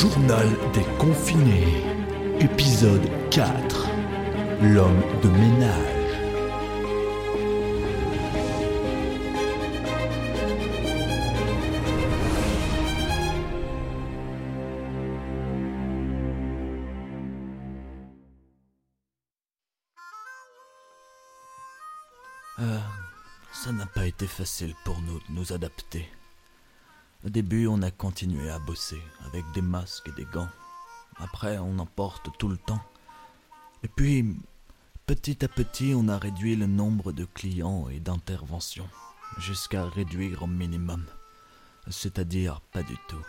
Journal des confinés, épisode 4. L'homme de ménage. Euh, ça n'a pas été facile pour nous de nous adapter. Au début, on a continué à bosser avec des masques et des gants. Après, on en porte tout le temps. Et puis, petit à petit, on a réduit le nombre de clients et d'interventions, jusqu'à réduire au minimum. C'est-à-dire pas du tout.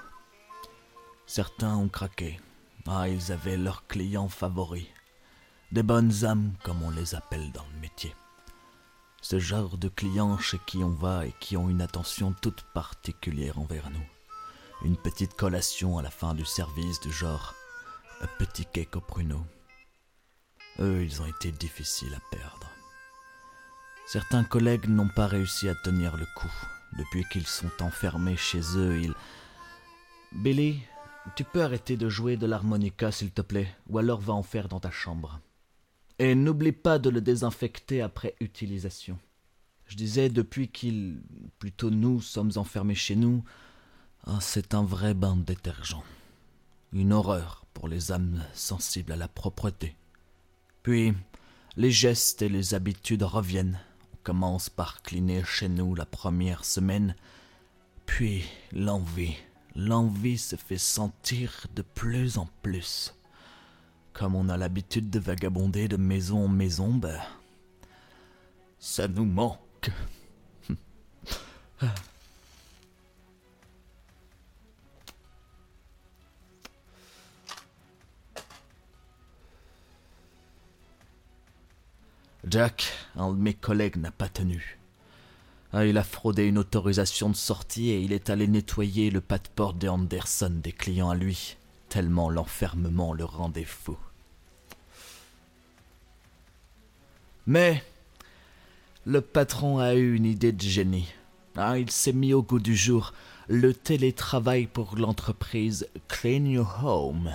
Certains ont craqué. Ah, ils avaient leurs clients favoris. Des bonnes âmes, comme on les appelle dans le métier. Ce genre de clients chez qui on va et qui ont une attention toute particulière envers nous. Une petite collation à la fin du service du genre un petit cake au pruneau. Eux, ils ont été difficiles à perdre. Certains collègues n'ont pas réussi à tenir le coup. Depuis qu'ils sont enfermés chez eux, ils... Billy, tu peux arrêter de jouer de l'harmonica, s'il te plaît, ou alors va en faire dans ta chambre. Et n'oublie pas de le désinfecter après utilisation. Je disais, depuis qu'ils, plutôt nous, sommes enfermés chez nous, ah, c'est un vrai bain de détergent. Une horreur pour les âmes sensibles à la propreté. Puis, les gestes et les habitudes reviennent. On commence par cliner chez nous la première semaine, puis l'envie. L'envie se fait sentir de plus en plus. Comme on a l'habitude de vagabonder de maison en maison, ben. Ça nous manque. Jack, un de mes collègues, n'a pas tenu. Ah, il a fraudé une autorisation de sortie et il est allé nettoyer le pas de porte de Anderson des clients à lui, tellement l'enfermement le rendait fou. Mais le patron a eu une idée de génie. Ah, il s'est mis au goût du jour le télétravail pour l'entreprise Clean Your Home.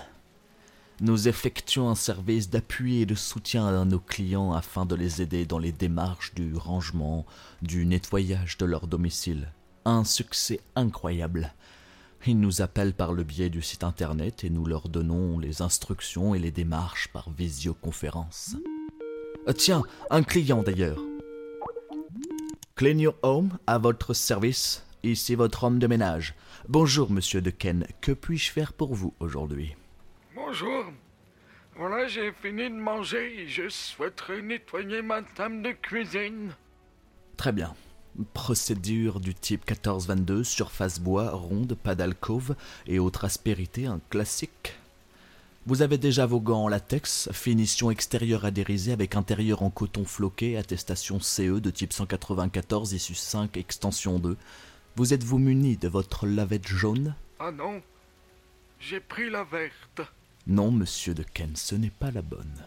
Nous effectuons un service d'appui et de soutien à nos clients afin de les aider dans les démarches du rangement, du nettoyage de leur domicile. Un succès incroyable. Ils nous appellent par le biais du site internet et nous leur donnons les instructions et les démarches par visioconférence. Euh, tiens, un client d'ailleurs. Clean Your Home, à votre service. Ici votre homme de ménage. Bonjour, monsieur Dequesne. Que puis-je faire pour vous aujourd'hui? Bonjour. Voilà, j'ai fini de manger et je souhaiterais nettoyer ma table de cuisine. Très bien. Procédure du type 1422, surface bois, ronde, pas d'alcôve et autres aspérités, un classique. Vous avez déjà vos gants en latex, finition extérieure adhérisée avec intérieur en coton floqué, attestation CE de type 194, issue 5, extension 2. Vous êtes-vous muni de votre lavette jaune? Ah non, j'ai pris la verte. Non, monsieur de Ken, ce n'est pas la bonne.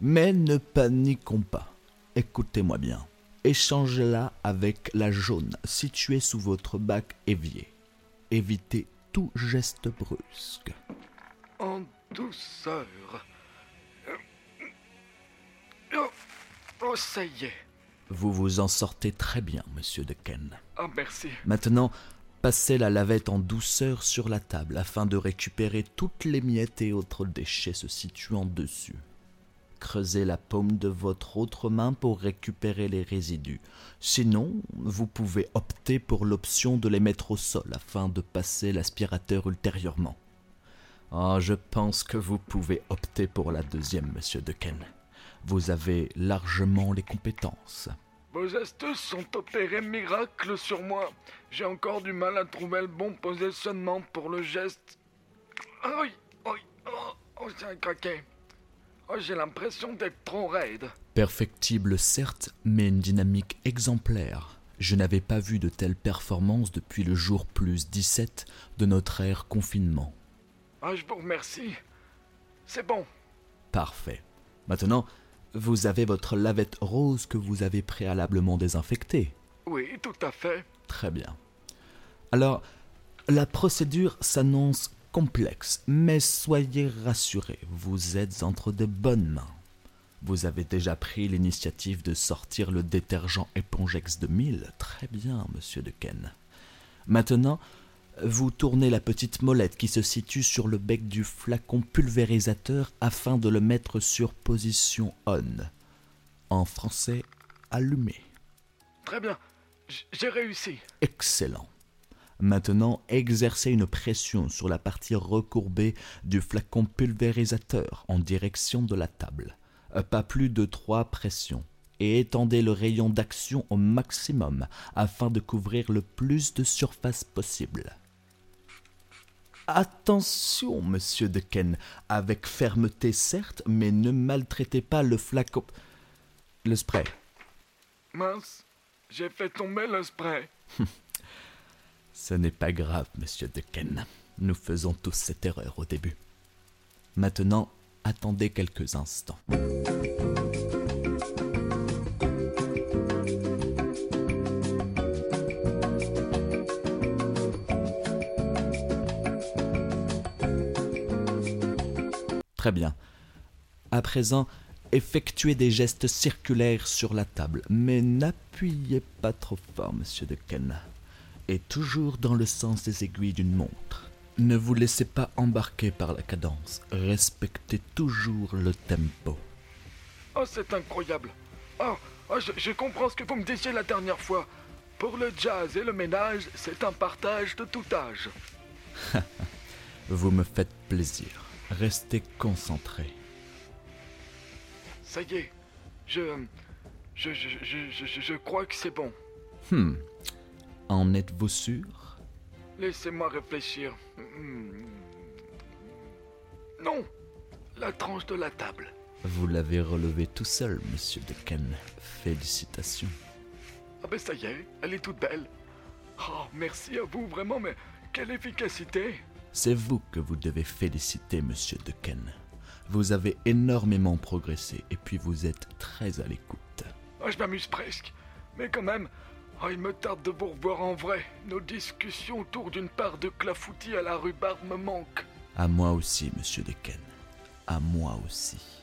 Mais ne paniquons pas. Écoutez-moi bien. Échangez-la avec la jaune située sous votre bac évier. Évitez tout geste brusque. En douceur. Oh, oh, ça y est. Vous vous en sortez très bien, monsieur de Ken. Ah, merci. Maintenant, passez la lavette en douceur sur la table afin de récupérer toutes les miettes et autres déchets se situant dessus. Creusez la paume de votre autre main pour récupérer les résidus. Sinon, vous pouvez opter pour l'option de les mettre au sol afin de passer l'aspirateur ultérieurement. Ah, je pense que vous pouvez opter pour la deuxième, monsieur Dequesne. Vous avez largement les compétences. Vos astuces sont opérées miracle sur moi. J'ai encore du mal à trouver le bon positionnement pour le geste. Aïe, aïe, oh, oh j'ai un craqué. Oh, j'ai l'impression d'être trop raide. Perfectible certes, mais une dynamique exemplaire. Je n'avais pas vu de telles performances depuis le jour plus 17 de notre ère confinement. Ah, je vous remercie. C'est bon. Parfait. Maintenant, vous avez votre lavette rose que vous avez préalablement désinfectée. Oui, tout à fait. Très bien. Alors, la procédure s'annonce complexe, mais soyez rassurés, vous êtes entre de bonnes mains. Vous avez déjà pris l'initiative de sortir le détergent Épongex 2000. Très bien, monsieur de Ken. Maintenant, vous tournez la petite molette qui se situe sur le bec du flacon pulvérisateur afin de le mettre sur position on. En français, allumé. Très bien. J'ai réussi. Excellent. Maintenant, exercez une pression sur la partie recourbée du flacon pulvérisateur en direction de la table. Euh, pas plus de trois pressions. Et étendez le rayon d'action au maximum afin de couvrir le plus de surface possible. Attention, monsieur Decken, avec fermeté certes, mais ne maltraitez pas le flacon. Le spray. Mince, j'ai fait tomber le spray. Ce n'est pas grave, monsieur Decken. Nous faisons tous cette erreur au début. Maintenant, attendez quelques instants. Très bien. À présent, effectuez des gestes circulaires sur la table, mais n'appuyez pas trop fort, monsieur Decken et toujours dans le sens des aiguilles d'une montre. Ne vous laissez pas embarquer par la cadence, respectez toujours le tempo. Oh, c'est incroyable. Oh, oh je, comprends ce que vous me disiez la dernière fois. Pour le jazz et le ménage, c'est un partage de tout âge. vous me faites plaisir. Restez concentré. Ça y est, je je, je, je, je crois que c'est bon. Hmm. En êtes-vous sûr? Laissez-moi réfléchir. Non La tranche de la table. Vous l'avez relevée tout seul, monsieur Decken. Félicitations. Ah ben ça y est, elle est toute belle. Oh, merci à vous, vraiment, mais quelle efficacité C'est vous que vous devez féliciter, monsieur Decken. Vous avez énormément progressé et puis vous êtes très à l'écoute. Oh, je m'amuse presque. Mais quand même, Oh, il me tarde de vous revoir en vrai. Nos discussions autour d'une part de clafoutis à la rhubarbe me manquent. À moi aussi, monsieur Decken. À moi aussi.